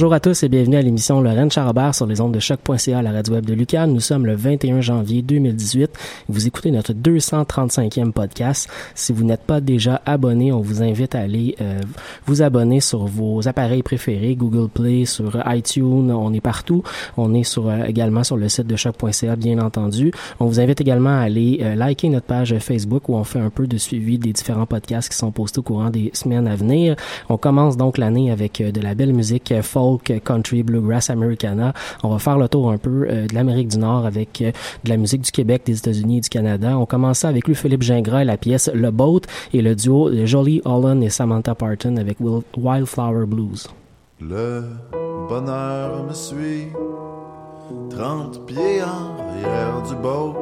Bonjour à tous et bienvenue à l'émission Lorraine Charabert sur les ondes de choc.ca la radio web de Lucas. Nous sommes le 21 janvier 2018. Vous écoutez notre 235e podcast. Si vous n'êtes pas déjà abonné, on vous invite à aller euh, vous abonner sur vos appareils préférés, Google Play, sur iTunes, on est partout. On est sur euh, également sur le site de choc.ca bien entendu. On vous invite également à aller euh, liker notre page Facebook où on fait un peu de suivi des différents podcasts qui sont postés au courant des semaines à venir. On commence donc l'année avec de la belle musique folk, country, bluegrass, americana. On va faire le tour un peu euh, de l'Amérique du Nord avec euh, de la musique du Québec, des États-Unis et du Canada. On commence avec lui Philippe Gingras et la pièce Le Boat et le duo Jolie Holland et Samantha Parton avec Wildflower Blues. Le bonheur me suit, 30 pieds en arrière du boat.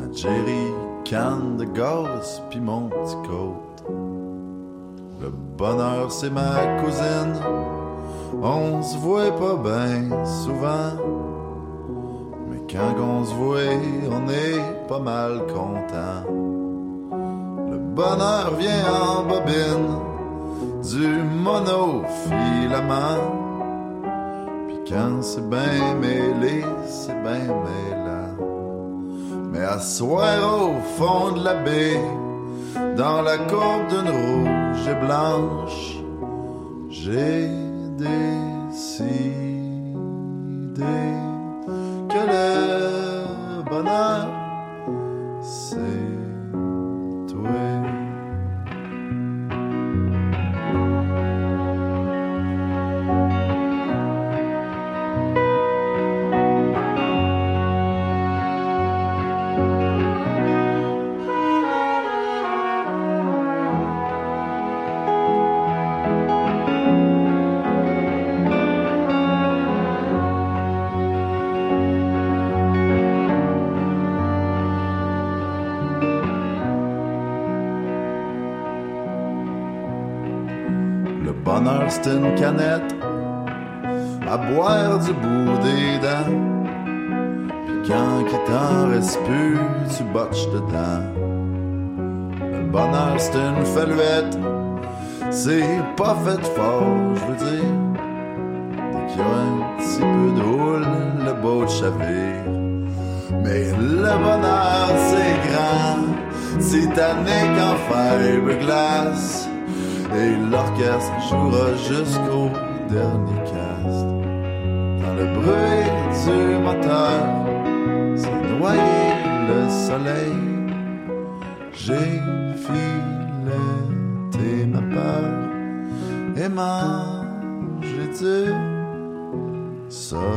Un jerry can de mon côte. Le bonheur, c'est ma cousine. On se voit pas bien souvent. Mais quand on se voit, on est pas mal content. Le bonheur vient en bobine du monofilament. Puis quand c'est bien mêlé, c'est bien mêlant. Mais à soir au fond de la baie, dans la courbe d'une rouge et blanche, j'ai décidé que le bonheur, c'est toi. C'est une canette à boire du bout des dents. Puis quand il t'en reste plus, tu botches dedans. Le bonheur, c'est une faluette, c'est pas fait fort, je veux dire. Dès qu'il y a un petit peu de le beau chavire. Mais le bonheur, c'est grand, c'est tanné qu'en fiberglass. Et l'orchestre jouera jusqu'au dernier cast. Dans le bruit du moteur, c'est noyé le soleil. J'ai fileté ma peur et mangé du sommeil.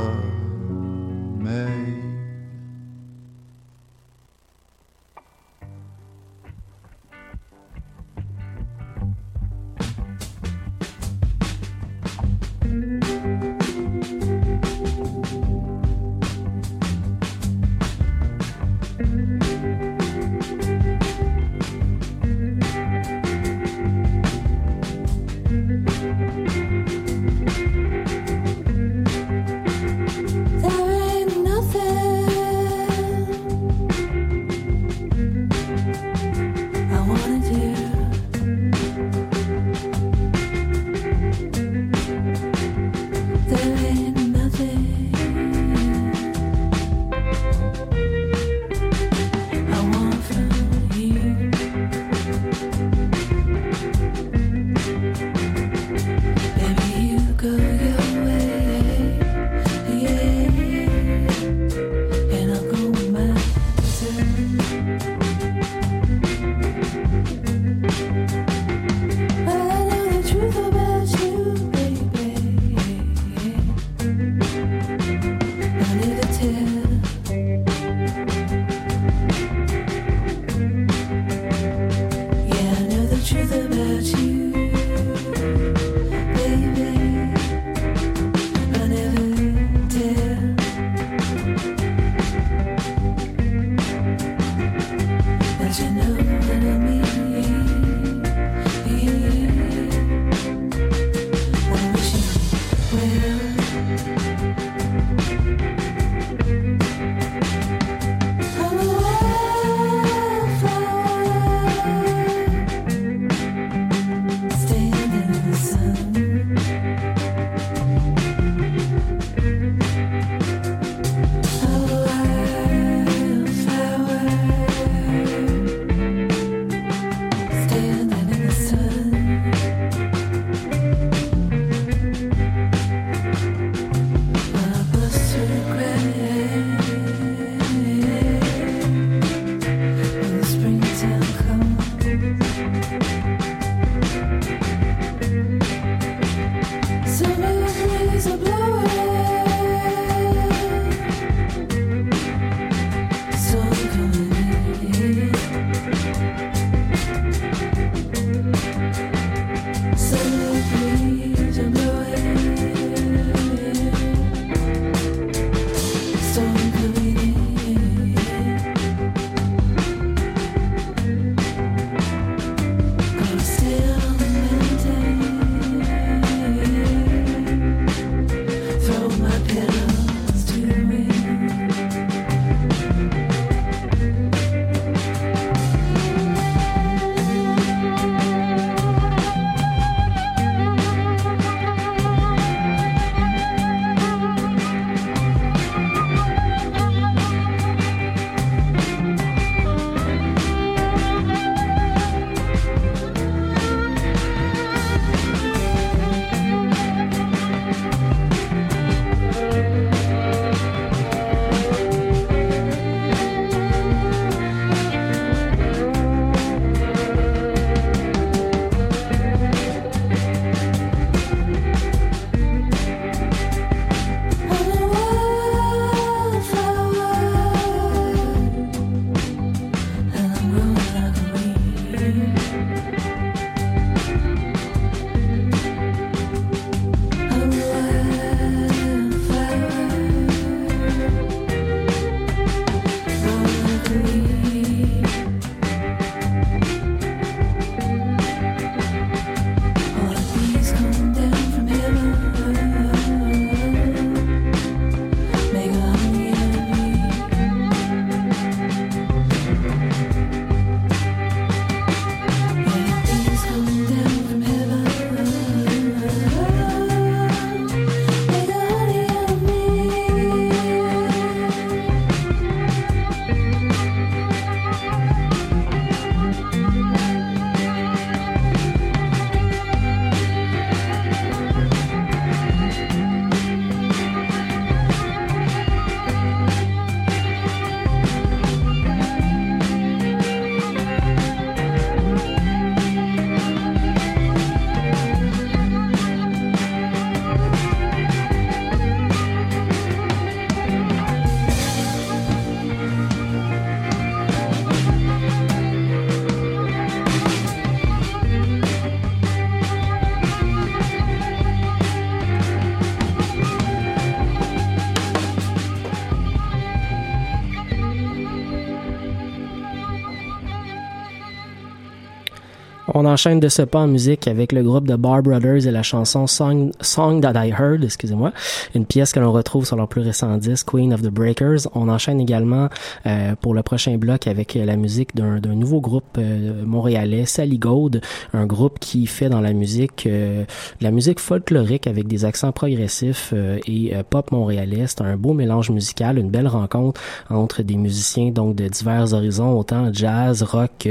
Enchaîne de ce pas en musique avec le groupe de Bar Brothers et la chanson Song, Song That I Heard, excusez-moi, une pièce que l'on retrouve sur leur plus récent disque Queen of the Breakers. On enchaîne également euh, pour le prochain bloc avec la musique d'un nouveau groupe euh, montréalais, Sally Gold, un groupe qui fait dans la musique euh, la musique folklorique avec des accents progressifs et pop montréalais. Un beau mélange musical, une belle rencontre entre des musiciens donc de divers horizons, autant jazz, rock,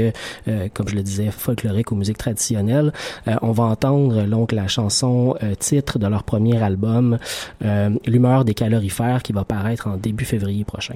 comme je le disais, folklorique ou musique traditionnelle. on va entendre donc la chanson titre de leur premier album, L'humeur des calorifères, qui va paraître en début février prochain.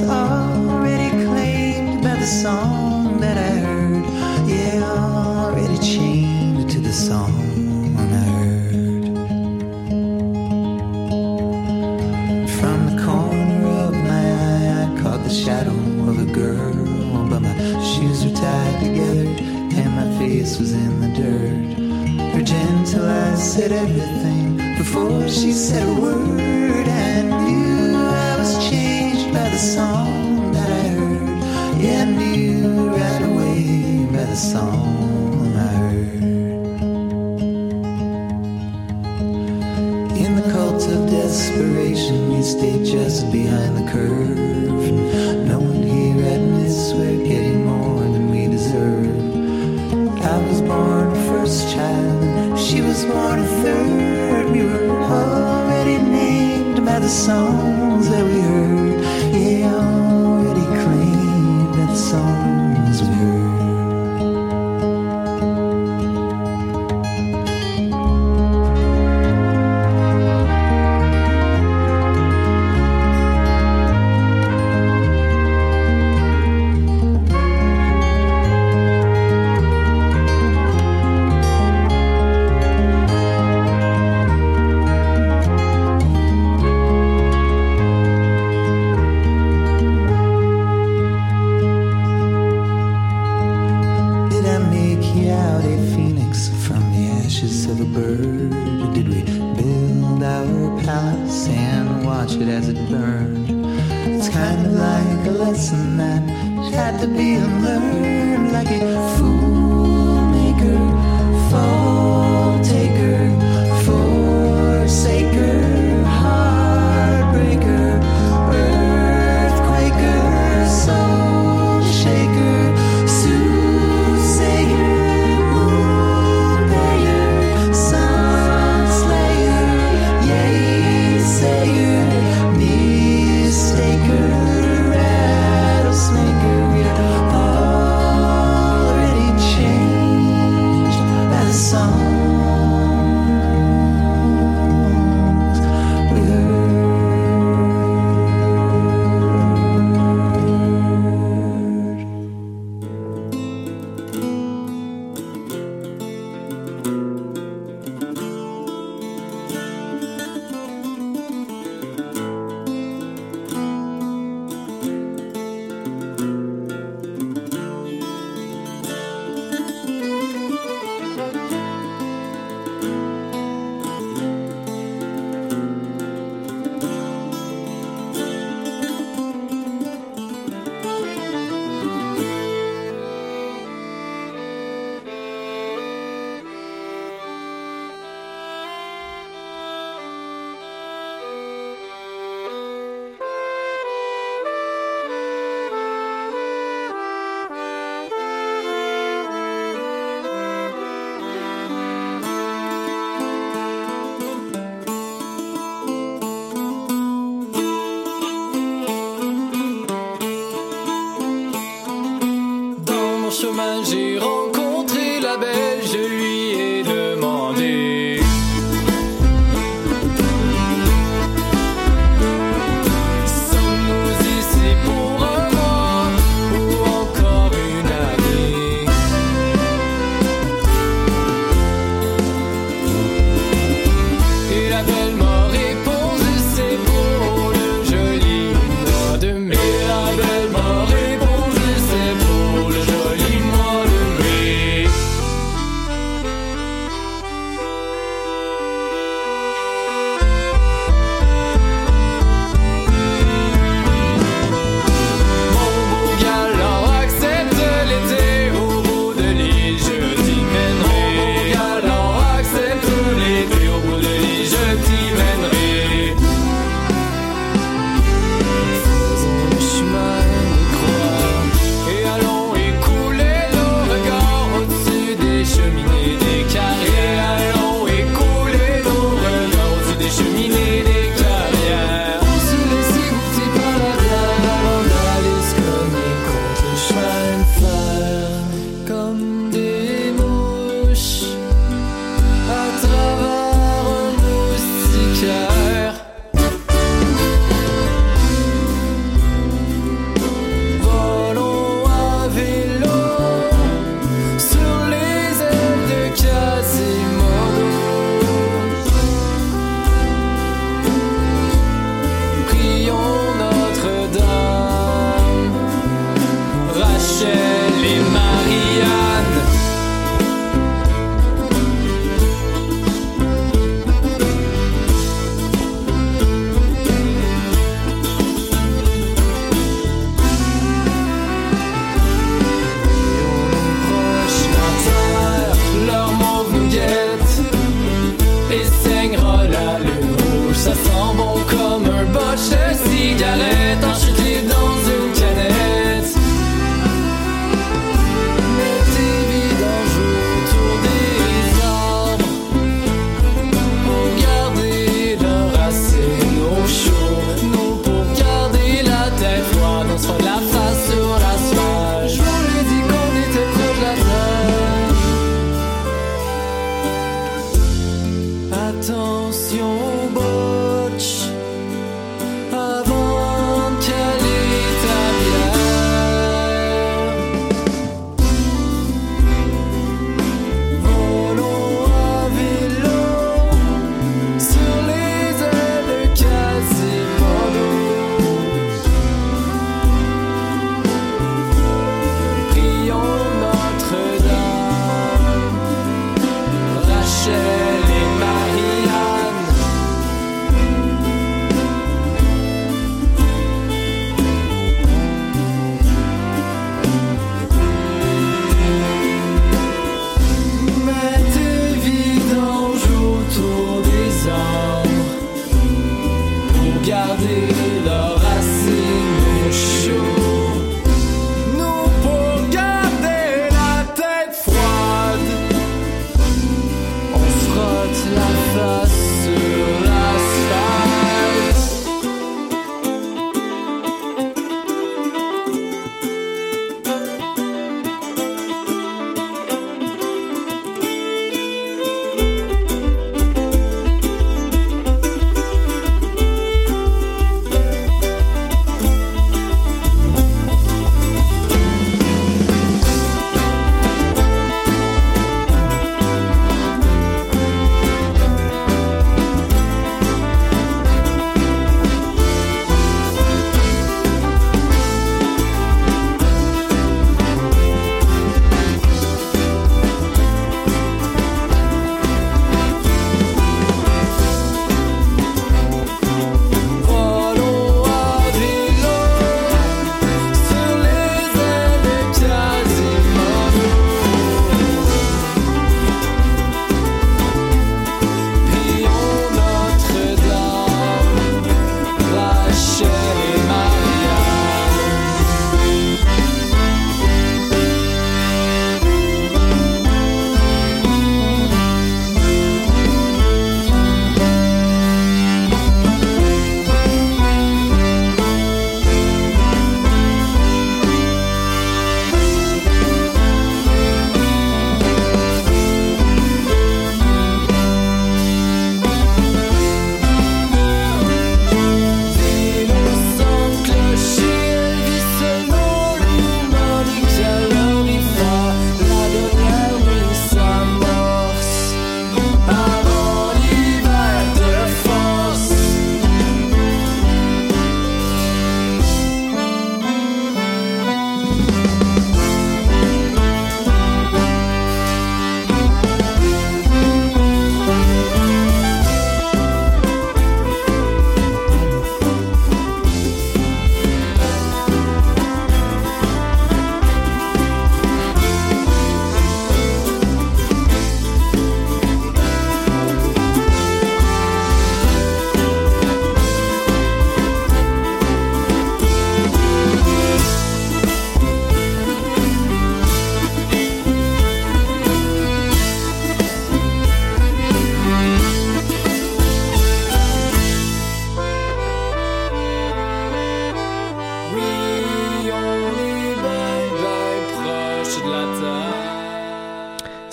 was already claimed by the song that I heard. Yeah, already chained to the song I heard. From the corner of my eye, I caught the shadow of a girl, but my shoes were tied together and my face was in the dirt. Her gentle eyes said everything before she said a word. the song that I heard. Yeah, I knew right away by the song I heard. In the cult of desperation, we stay just behind the curve. No one here at Miss, we're getting more than we deserve. I was born a first child, she was born a third. We were already named by the song.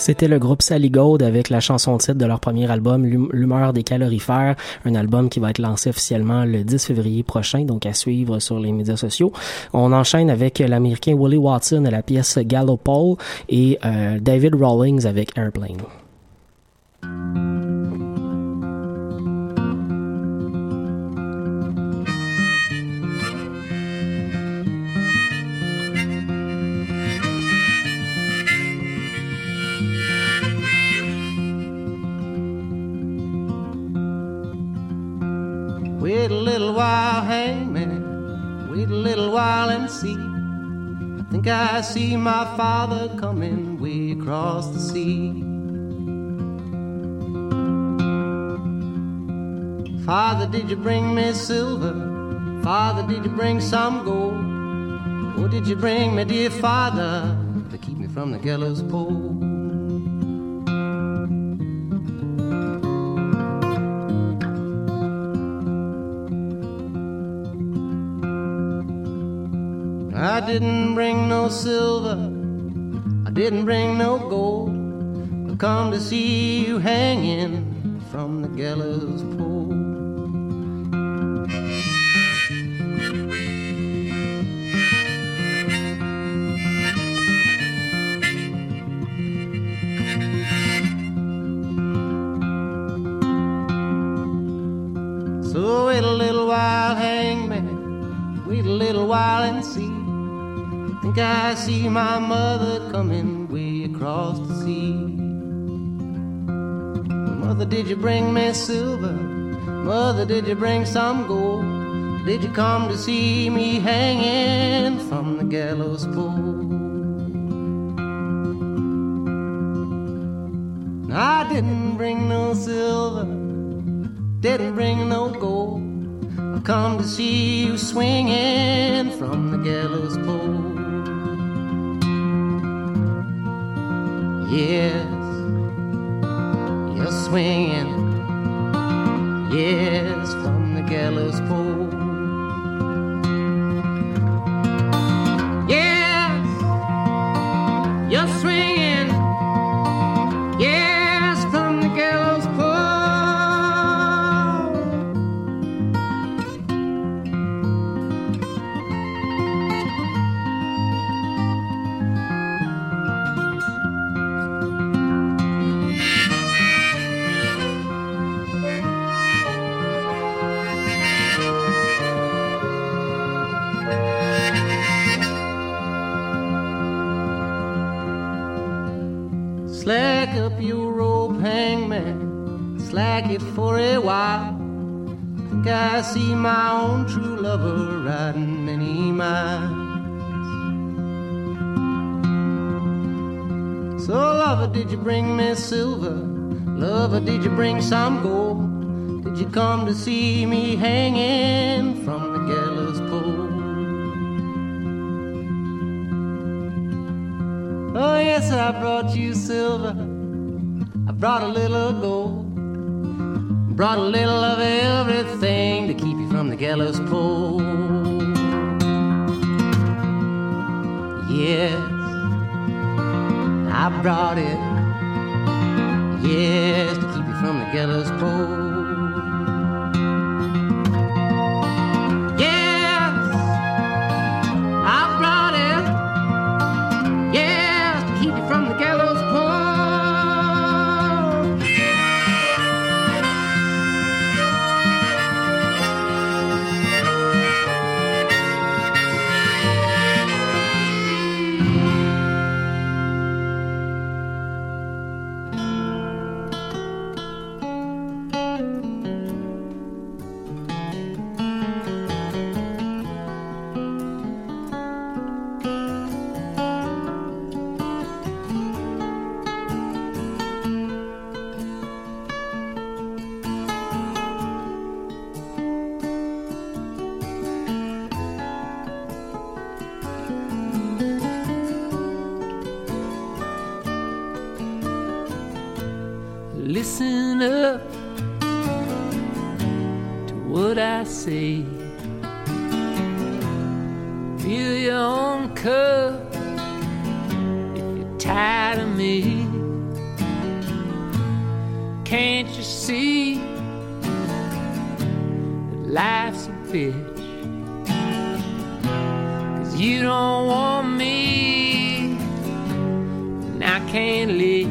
C'était le groupe Sally Gold avec la chanson titre de leur premier album, L'humeur des calorifères, un album qui va être lancé officiellement le 10 février prochain, donc à suivre sur les médias sociaux. On enchaîne avec l'américain Willie Watson à la pièce Gallopole et euh, David Rawlings avec Airplane. Little while, hangman. Wait a little while and see. I think I see my father coming way across the sea. Father, did you bring me silver? Father, did you bring some gold? Or did you bring me, dear father, to keep me from the gallows pole? I didn't bring no silver, I didn't bring no gold. I come to see you hanging from the gallows pole. Think I see my mother coming way across the sea. Mother, did you bring me silver? Mother, did you bring some gold? Did you come to see me hanging from the gallows pole? I didn't bring no silver, didn't bring no gold. I come to see you swinging from the gallows pole. Yes, you're swinging. Lover, did you bring some gold? Did you come to see me hanging from the gallows pole? Oh, yes, I brought you silver. I brought a little gold. Brought a little of everything to keep you from the gallows pole. Yes, I brought it. Yes, to keep you from the gallows pole. You don't want me, and I can't leave.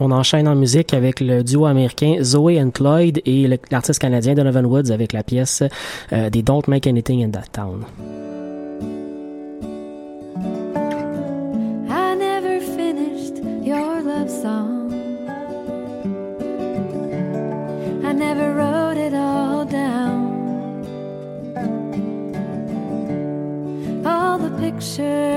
on enchaîne en musique avec le duo américain Zoe and Cloyd et l'artiste canadien Donovan Woods avec la pièce euh, des Don't Make Anything in That Town. I never finished your love song. I never wrote it all down. All the pictures.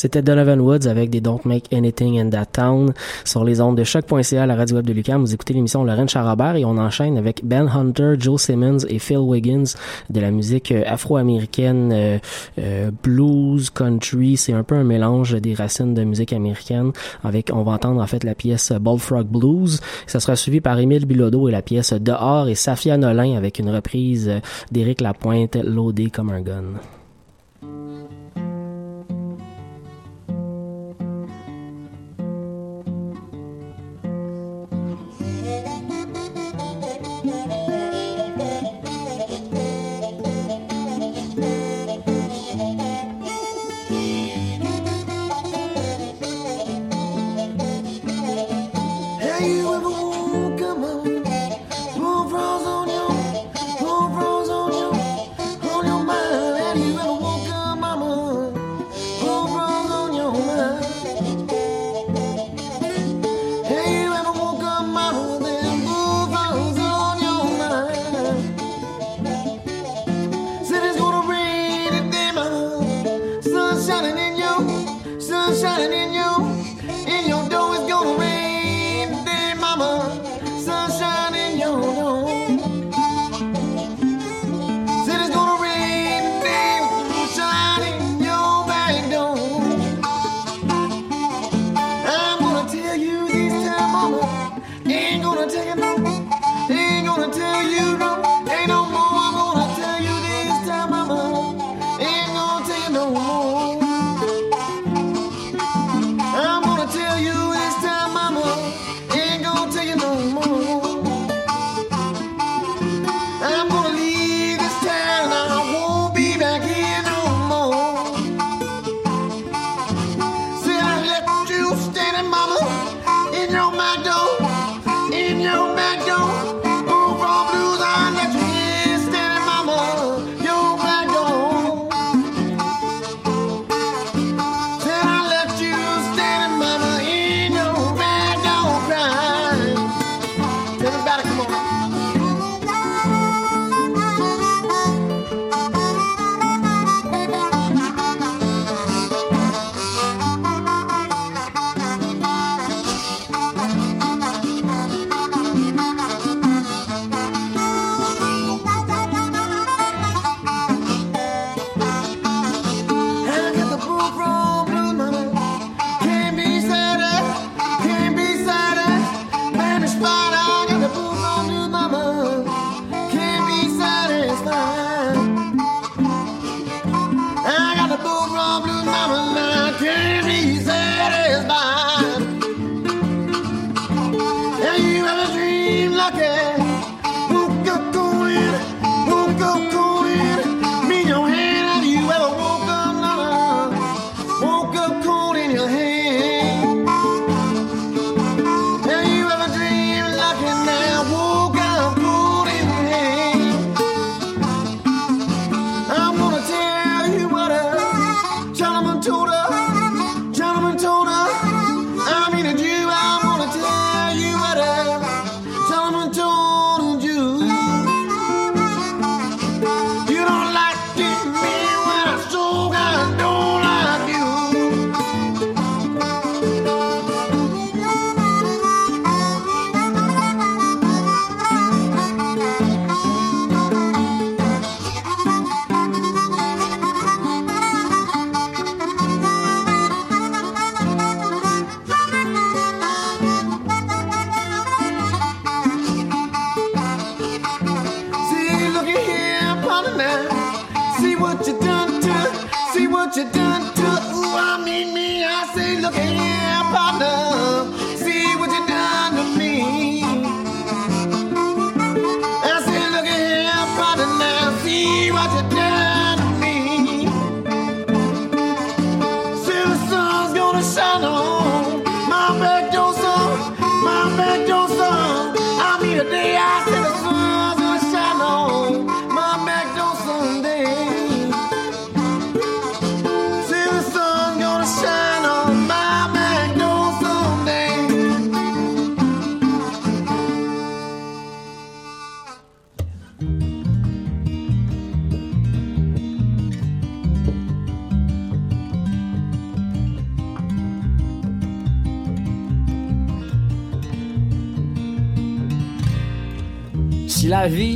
C'était Donovan Woods avec des Don't Make Anything in That Town sur les ondes de choc.ca, la radio web de Lucam. Vous écoutez l'émission Lorraine Charabert et on enchaîne avec Ben Hunter, Joe Simmons et Phil Wiggins de la musique euh, afro-américaine, euh, euh, blues, country. C'est un peu un mélange des racines de musique américaine avec, on va entendre en fait la pièce Bullfrog Blues. Ça sera suivi par Émile Bilodeau et la pièce Dehors et Safia Nolin avec une reprise d'Éric Lapointe, Laudé comme un gun.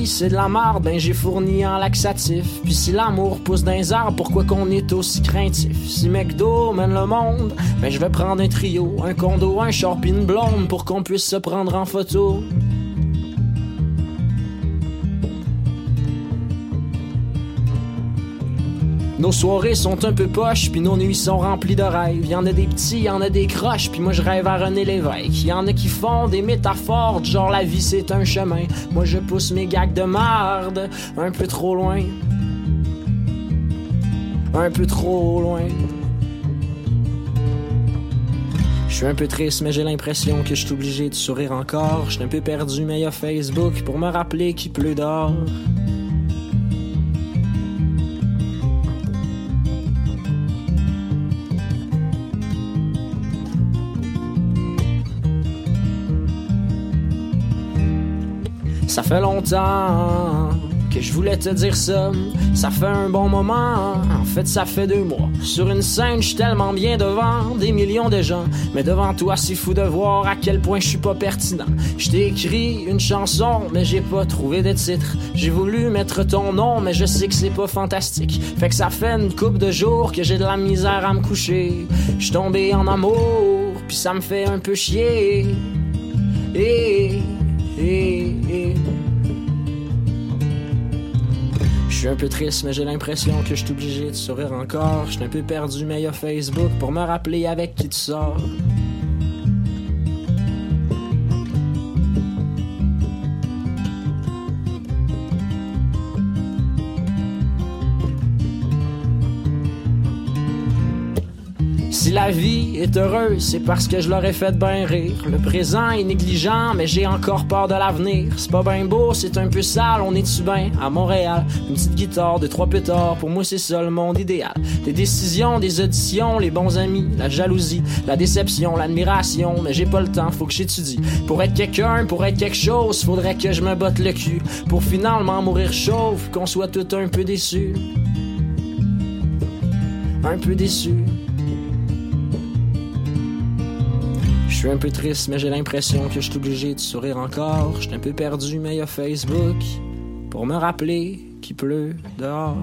C'est de la marde, ben j'ai fourni en laxatif. Puis si l'amour pousse les arbres, pourquoi qu'on est aussi craintif? Si McDo mène le monde, ben je vais prendre un trio, un condo, un pis une blonde pour qu'on puisse se prendre en photo. Nos soirées sont un peu poches, puis nos nuits sont remplies de rêves. Y en a des petits, y en a des croches, puis moi je rêve à René Lévesque. Y en a qui font des métaphores, genre la vie c'est un chemin. Moi je pousse mes gags de marde un peu trop loin. Un peu trop loin. Je suis un peu triste, mais j'ai l'impression que je suis obligé de sourire encore. Je suis un peu perdu, mais y a Facebook pour me rappeler qu'il pleut dehors. Ça fait longtemps que je voulais te dire ça. Ça fait un bon moment. En fait, ça fait deux mois. Sur une scène, je suis tellement bien devant des millions de gens. Mais devant toi, c'est fou de voir à quel point je suis pas pertinent. Je t'ai écrit une chanson, mais j'ai pas trouvé de titre. J'ai voulu mettre ton nom, mais je sais que c'est pas fantastique. Fait que ça fait une coupe de jours que j'ai de la misère à me coucher. Je tombé en amour, puis ça me fait un peu chier. Et, Je suis un peu triste, mais j'ai l'impression que je suis obligé de sourire encore. Je suis un peu perdu, mais y a Facebook pour me rappeler avec qui tu sors. Si la vie est heureuse, c'est parce que je l'aurais fait bien rire. Le présent est négligent, mais j'ai encore peur de l'avenir. C'est pas bien beau, c'est un peu sale, on est-tu bien à Montréal? Une petite guitare, deux, trois pétards, pour moi c'est ça le monde idéal. Des décisions, des auditions, les bons amis, la jalousie, la déception, l'admiration, mais j'ai pas le temps, faut que j'étudie. Pour être quelqu'un, pour être quelque chose, faudrait que je me botte le cul. Pour finalement mourir chauve, qu'on soit tout un peu déçus. Un peu déçus. Suis un peu triste, mais j'ai l'impression que je suis obligé de sourire encore. Je suis un peu perdu, mais y a Facebook pour me rappeler qu'il pleut dehors.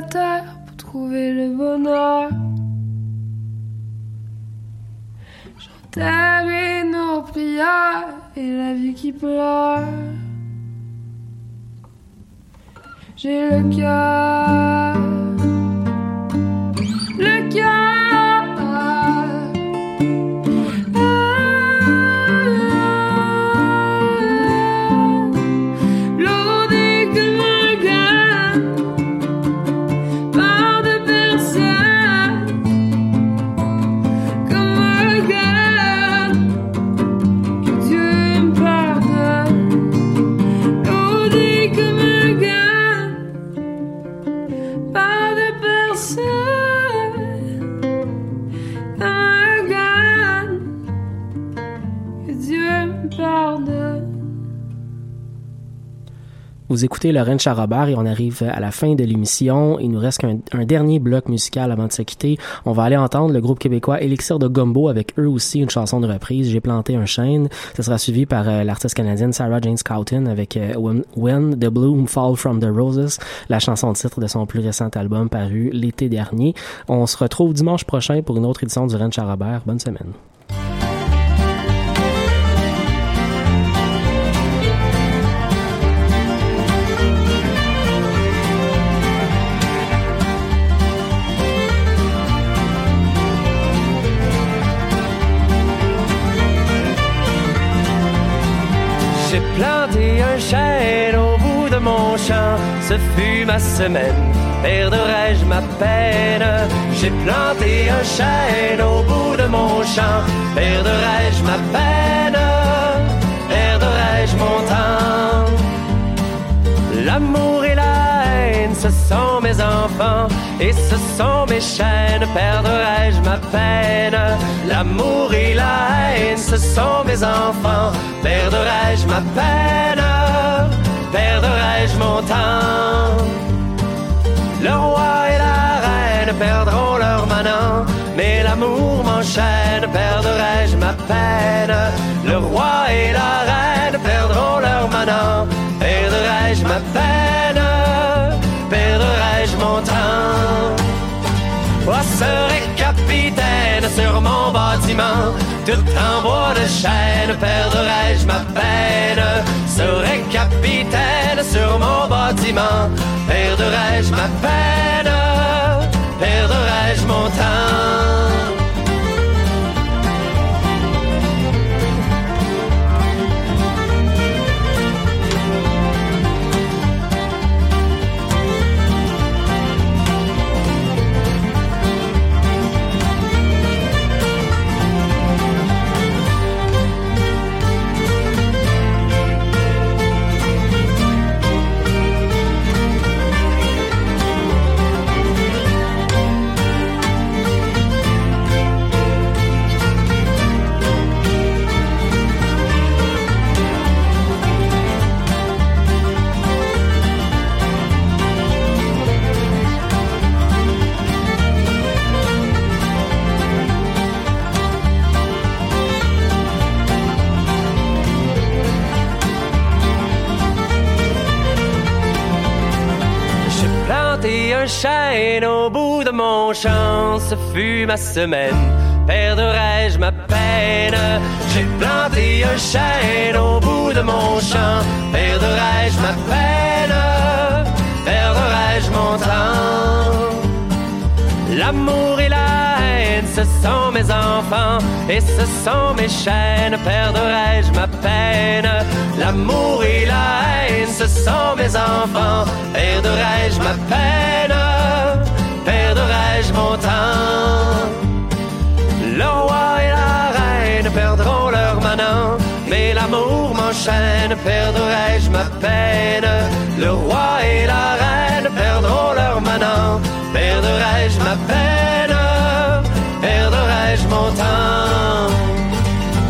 Pour trouver le bonheur, j'enterrerai nos prières et la vie qui pleure. J'ai le cœur, Vous écoutez Lorraine Charrobert et on arrive à la fin de l'émission. Il nous reste un dernier bloc musical avant de se quitter. On va aller entendre le groupe québécois Elixir de Gumbo avec eux aussi une chanson de reprise. J'ai planté un chêne. Ce sera suivi par euh, l'artiste canadienne Sarah Jane Scouten avec euh, When, the Bloom Fall from the Roses, la chanson de titre de son plus récent album paru l'été dernier. On se retrouve dimanche prochain pour une autre édition du Rennes Charrobert. Bonne semaine. Ce fut ma semaine, perdrai-je ma peine? J'ai planté un chêne au bout de mon champ, perdrai-je ma peine, perdrai-je mon temps? L'amour et la haine, ce sont mes enfants, et ce sont mes chaînes, perdrai-je ma peine? L'amour et la haine, ce sont mes enfants, perdrai-je ma peine, perdrai-je mon temps? Le roi et la reine perdront leur manant, mais l'amour m'enchaîne, perdrai-je ma peine? Le roi et la reine perdront leur manant, perdrai-je ma peine, perdrai-je mon temps? Moi serai capitaine sur mon bâtiment, tout en bois de chêne, perdrai-je ma peine? Serai capitaine sur mon bâtiment, perdrai-je ma peine, perdrai-je mon temps. Un chêne au bout de mon champ, ce fut ma semaine. Perdrai-je ma peine? J'ai planté un chêne au bout de mon champ. Perdrai-je ma peine? Perdrai-je mon temps? L'amour et la haine, ce sont mes enfants et ce sont mes chaînes. Perdrai-je ma peine? L'amour et la haine, ce sont mes enfants. Perdrai-je ma peine? Perdrai-je mon temps. Le roi et la reine perdront leur manant, mais l'amour m'enchaîne. Perdrai-je ma peine. Le roi et la reine perdront leur manant. Perdrai-je ma peine. Perdrai-je mon temps.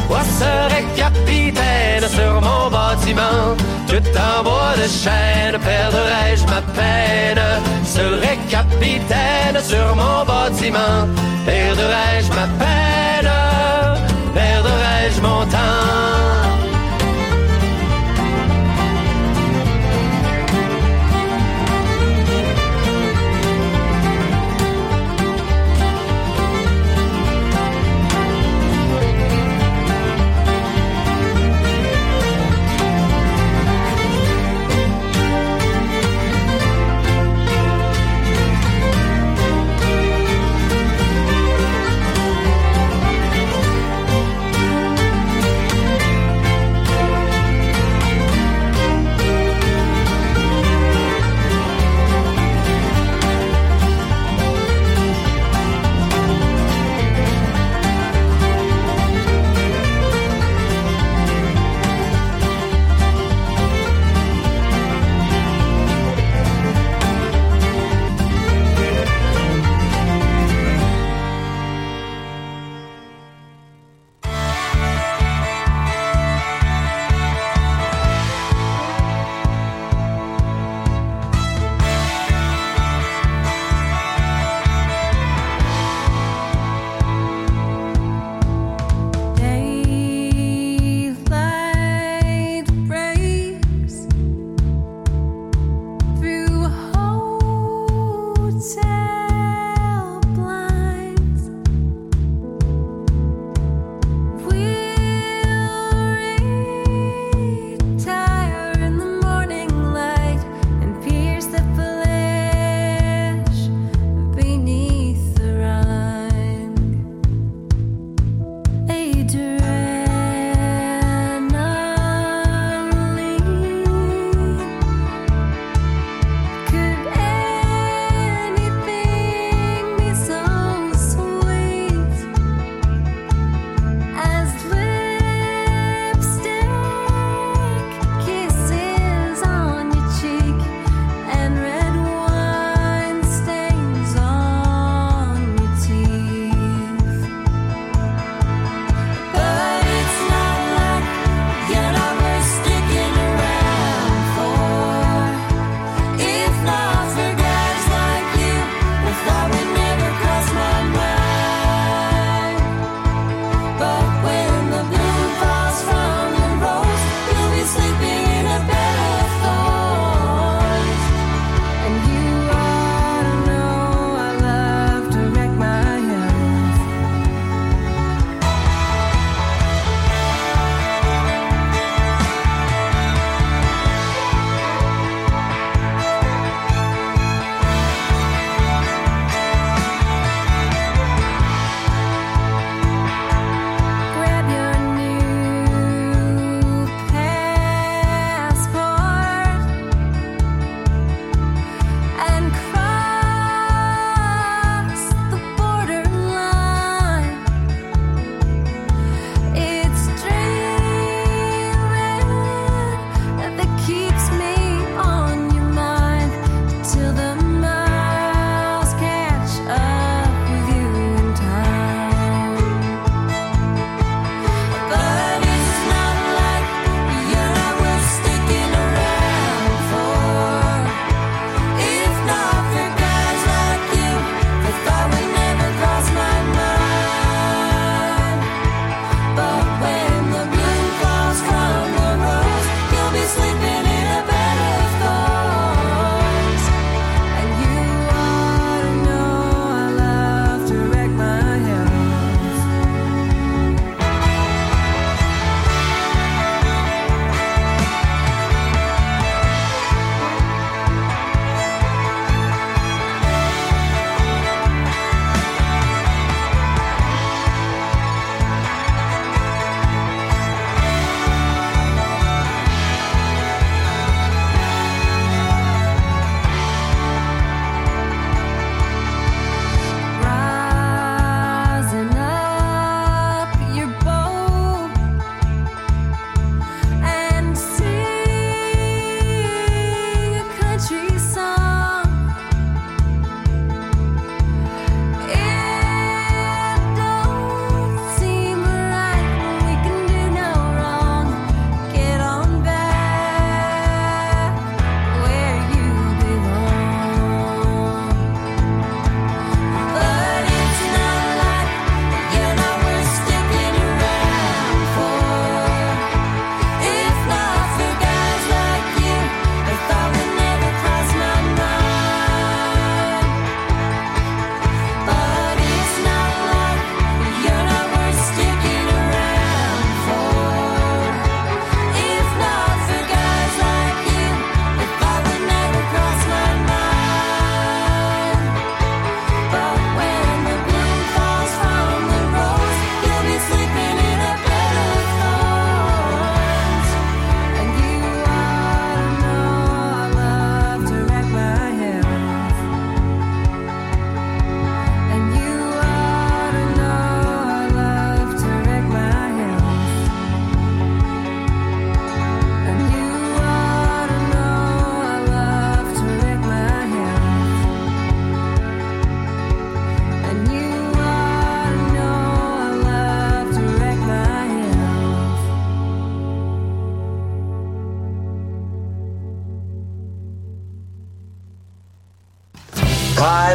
Moi serai capitaine sur mon bâtiment? En bois de chêne Perdrai-je ma peine? Serai capitaine sur mon bâtiment Perdrai-je ma peine? Perdrai-je mon temps?